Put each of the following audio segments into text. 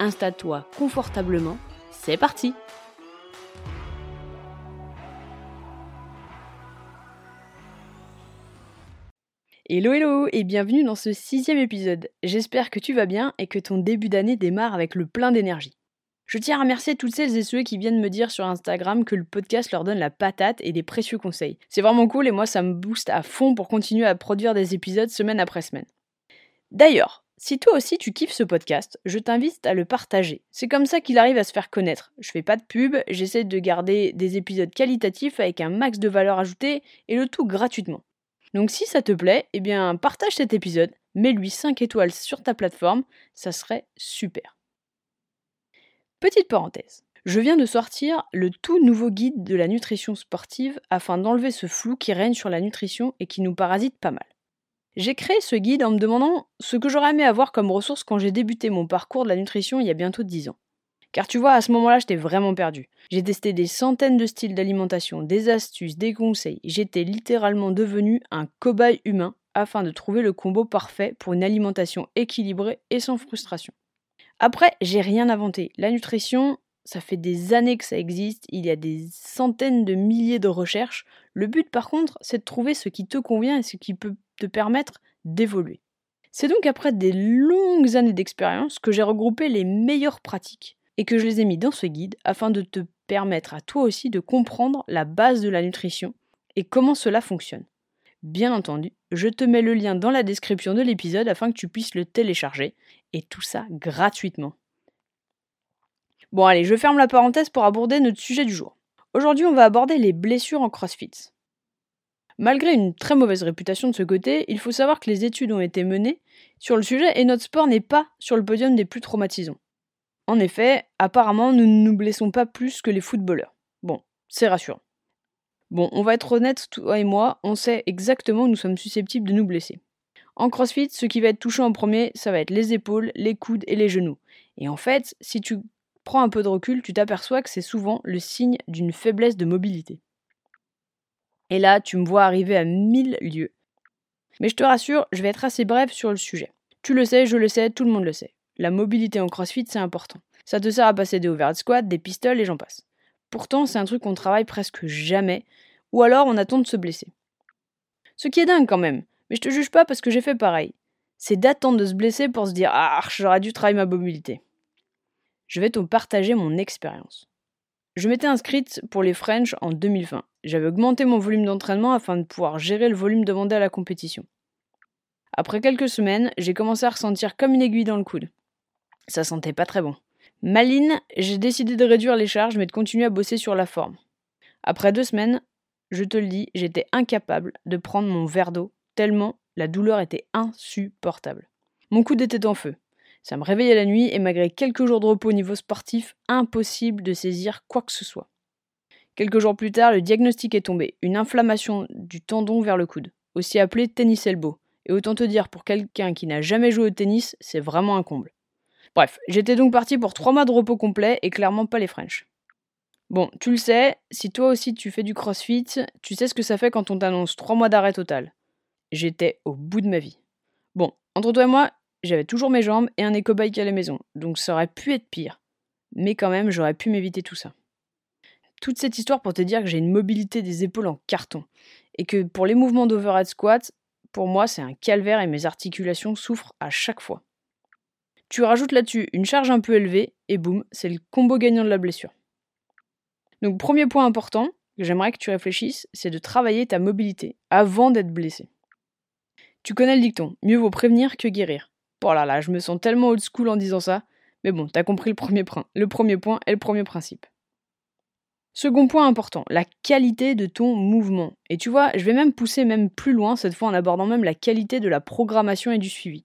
installe-toi confortablement, c'est parti Hello hello et bienvenue dans ce sixième épisode. J'espère que tu vas bien et que ton début d'année démarre avec le plein d'énergie. Je tiens à remercier toutes celles et ceux qui viennent me dire sur Instagram que le podcast leur donne la patate et des précieux conseils. C'est vraiment cool et moi ça me booste à fond pour continuer à produire des épisodes semaine après semaine. D'ailleurs, si toi aussi tu kiffes ce podcast, je t'invite à le partager. C'est comme ça qu'il arrive à se faire connaître. Je fais pas de pub, j'essaie de garder des épisodes qualitatifs avec un max de valeur ajoutée et le tout gratuitement. Donc si ça te plaît, eh bien partage cet épisode, mets-lui 5 étoiles sur ta plateforme, ça serait super. Petite parenthèse. Je viens de sortir le tout nouveau guide de la nutrition sportive afin d'enlever ce flou qui règne sur la nutrition et qui nous parasite pas mal. J'ai créé ce guide en me demandant ce que j'aurais aimé avoir comme ressource quand j'ai débuté mon parcours de la nutrition il y a bientôt 10 ans. Car tu vois, à ce moment-là, j'étais vraiment perdu. J'ai testé des centaines de styles d'alimentation, des astuces, des conseils. J'étais littéralement devenu un cobaye humain afin de trouver le combo parfait pour une alimentation équilibrée et sans frustration. Après, j'ai rien inventé. La nutrition, ça fait des années que ça existe, il y a des centaines de milliers de recherches. Le but par contre, c'est de trouver ce qui te convient et ce qui peut te permettre d'évoluer. C'est donc après des longues années d'expérience que j'ai regroupé les meilleures pratiques et que je les ai mis dans ce guide afin de te permettre à toi aussi de comprendre la base de la nutrition et comment cela fonctionne. Bien entendu, je te mets le lien dans la description de l'épisode afin que tu puisses le télécharger et tout ça gratuitement. Bon allez, je ferme la parenthèse pour aborder notre sujet du jour. Aujourd'hui, on va aborder les blessures en CrossFit. Malgré une très mauvaise réputation de ce côté, il faut savoir que les études ont été menées sur le sujet et notre sport n'est pas sur le podium des plus traumatisants. En effet, apparemment, nous ne nous blessons pas plus que les footballeurs. Bon, c'est rassurant. Bon, on va être honnête, toi et moi, on sait exactement où nous sommes susceptibles de nous blesser. En CrossFit, ce qui va être touché en premier, ça va être les épaules, les coudes et les genoux. Et en fait, si tu prends un peu de recul, tu t'aperçois que c'est souvent le signe d'une faiblesse de mobilité. Et là, tu me vois arriver à mille lieues. Mais je te rassure, je vais être assez bref sur le sujet. Tu le sais, je le sais, tout le monde le sait. La mobilité en crossfit, c'est important. Ça te sert à passer des overhead squats, des pistoles et j'en passe. Pourtant, c'est un truc qu'on travaille presque jamais, ou alors on attend de se blesser. Ce qui est dingue quand même, mais je te juge pas parce que j'ai fait pareil. C'est d'attendre de se blesser pour se dire Ah, j'aurais dû travailler ma mobilité je vais te partager mon expérience. Je m'étais inscrite pour les French en 2020. J'avais augmenté mon volume d'entraînement afin de pouvoir gérer le volume demandé à la compétition. Après quelques semaines, j'ai commencé à ressentir comme une aiguille dans le coude. Ça sentait pas très bon. Maline, j'ai décidé de réduire les charges mais de continuer à bosser sur la forme. Après deux semaines, je te le dis, j'étais incapable de prendre mon verre d'eau, tellement la douleur était insupportable. Mon coude était en feu. Ça me réveillait la nuit et malgré quelques jours de repos au niveau sportif, impossible de saisir quoi que ce soit. Quelques jours plus tard, le diagnostic est tombé, une inflammation du tendon vers le coude, aussi appelé tennis elbow. Et autant te dire, pour quelqu'un qui n'a jamais joué au tennis, c'est vraiment un comble. Bref, j'étais donc parti pour trois mois de repos complet et clairement pas les French. Bon, tu le sais, si toi aussi tu fais du crossfit, tu sais ce que ça fait quand on t'annonce trois mois d'arrêt total. J'étais au bout de ma vie. Bon, entre toi et moi, j'avais toujours mes jambes et un éco-bike à la maison, donc ça aurait pu être pire. Mais quand même, j'aurais pu m'éviter tout ça. Toute cette histoire pour te dire que j'ai une mobilité des épaules en carton, et que pour les mouvements d'overhead squat, pour moi c'est un calvaire et mes articulations souffrent à chaque fois. Tu rajoutes là-dessus une charge un peu élevée, et boum, c'est le combo gagnant de la blessure. Donc premier point important, que j'aimerais que tu réfléchisses, c'est de travailler ta mobilité avant d'être blessé. Tu connais le dicton, mieux vaut prévenir que guérir. Oh là là, je me sens tellement old school en disant ça. Mais bon, t'as compris le premier, point, le premier point et le premier principe. Second point important, la qualité de ton mouvement. Et tu vois, je vais même pousser même plus loin, cette fois en abordant même la qualité de la programmation et du suivi.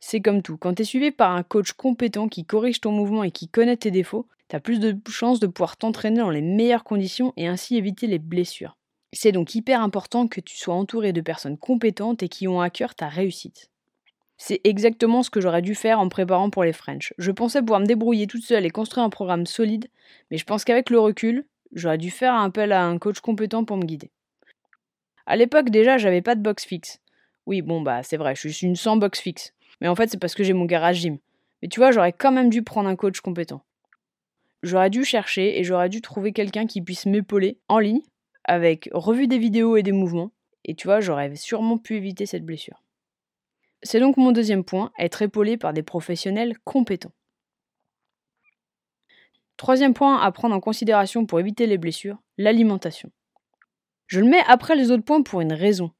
C'est comme tout, quand tu es suivi par un coach compétent qui corrige ton mouvement et qui connaît tes défauts, tu as plus de chances de pouvoir t'entraîner dans les meilleures conditions et ainsi éviter les blessures. C'est donc hyper important que tu sois entouré de personnes compétentes et qui ont à cœur ta réussite. C'est exactement ce que j'aurais dû faire en préparant pour les French. Je pensais pouvoir me débrouiller toute seule et construire un programme solide, mais je pense qu'avec le recul, j'aurais dû faire appel à un coach compétent pour me guider. À l'époque déjà, j'avais pas de box fixe. Oui, bon bah c'est vrai, je suis une sans box fixe. Mais en fait, c'est parce que j'ai mon garage gym. Mais tu vois, j'aurais quand même dû prendre un coach compétent. J'aurais dû chercher et j'aurais dû trouver quelqu'un qui puisse m'épauler en ligne, avec revue des vidéos et des mouvements. Et tu vois, j'aurais sûrement pu éviter cette blessure. C'est donc mon deuxième point, être épaulé par des professionnels compétents. Troisième point à prendre en considération pour éviter les blessures, l'alimentation. Je le mets après les autres points pour une raison.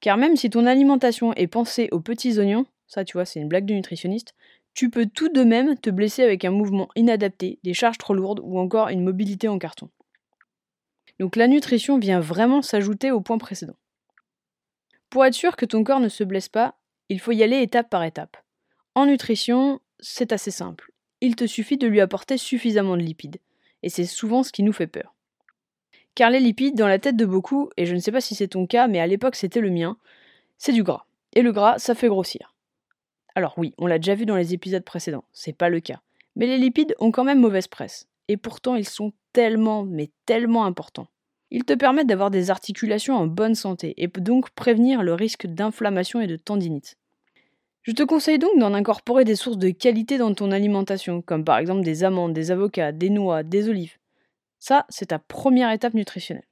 Car même si ton alimentation est pensée aux petits oignons, ça tu vois c'est une blague de nutritionniste, tu peux tout de même te blesser avec un mouvement inadapté, des charges trop lourdes ou encore une mobilité en carton. Donc la nutrition vient vraiment s'ajouter au point précédent. Pour être sûr que ton corps ne se blesse pas, il faut y aller étape par étape. En nutrition, c'est assez simple. Il te suffit de lui apporter suffisamment de lipides. Et c'est souvent ce qui nous fait peur. Car les lipides, dans la tête de beaucoup, et je ne sais pas si c'est ton cas, mais à l'époque c'était le mien, c'est du gras. Et le gras, ça fait grossir. Alors oui, on l'a déjà vu dans les épisodes précédents, c'est pas le cas. Mais les lipides ont quand même mauvaise presse. Et pourtant, ils sont tellement, mais tellement importants. Ils te permettent d'avoir des articulations en bonne santé et donc prévenir le risque d'inflammation et de tendinite. Je te conseille donc d'en incorporer des sources de qualité dans ton alimentation, comme par exemple des amandes, des avocats, des noix, des olives. Ça, c'est ta première étape nutritionnelle.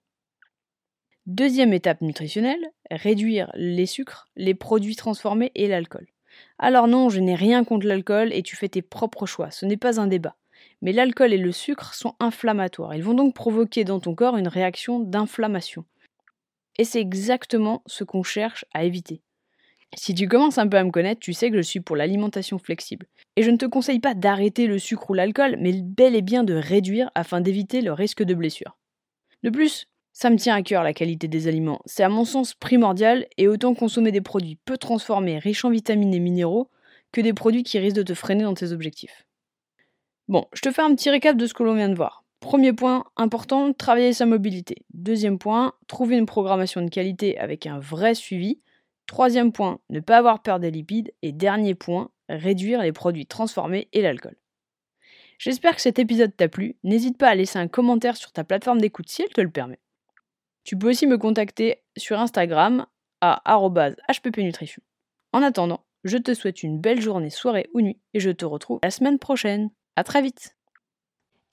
Deuxième étape nutritionnelle, réduire les sucres, les produits transformés et l'alcool. Alors non, je n'ai rien contre l'alcool et tu fais tes propres choix, ce n'est pas un débat. Mais l'alcool et le sucre sont inflammatoires. Ils vont donc provoquer dans ton corps une réaction d'inflammation. Et c'est exactement ce qu'on cherche à éviter. Si tu commences un peu à me connaître, tu sais que je suis pour l'alimentation flexible. Et je ne te conseille pas d'arrêter le sucre ou l'alcool, mais bel et bien de réduire afin d'éviter le risque de blessure. De plus, ça me tient à cœur la qualité des aliments. C'est à mon sens primordial et autant consommer des produits peu transformés, riches en vitamines et minéraux, que des produits qui risquent de te freiner dans tes objectifs. Bon, je te fais un petit récap de ce que l'on vient de voir. Premier point important, travailler sa mobilité. Deuxième point, trouver une programmation de qualité avec un vrai suivi. Troisième point, ne pas avoir peur des lipides. Et dernier point, réduire les produits transformés et l'alcool. J'espère que cet épisode t'a plu. N'hésite pas à laisser un commentaire sur ta plateforme d'écoute si elle te le permet. Tu peux aussi me contacter sur Instagram à hppnutrition. En attendant, je te souhaite une belle journée, soirée ou nuit et je te retrouve la semaine prochaine. À très vite.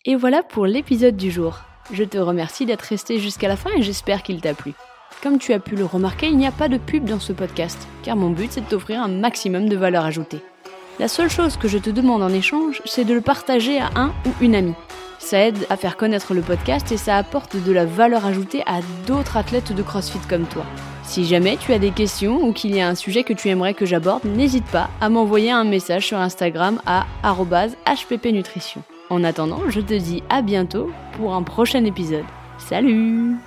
Et voilà pour l'épisode du jour. Je te remercie d'être resté jusqu'à la fin et j'espère qu'il t'a plu. Comme tu as pu le remarquer, il n'y a pas de pub dans ce podcast, car mon but c'est de t'offrir un maximum de valeur ajoutée. La seule chose que je te demande en échange, c'est de le partager à un ou une amie. Ça aide à faire connaître le podcast et ça apporte de la valeur ajoutée à d'autres athlètes de CrossFit comme toi. Si jamais tu as des questions ou qu'il y a un sujet que tu aimerais que j'aborde, n'hésite pas à m'envoyer un message sur Instagram à hppnutrition. En attendant, je te dis à bientôt pour un prochain épisode. Salut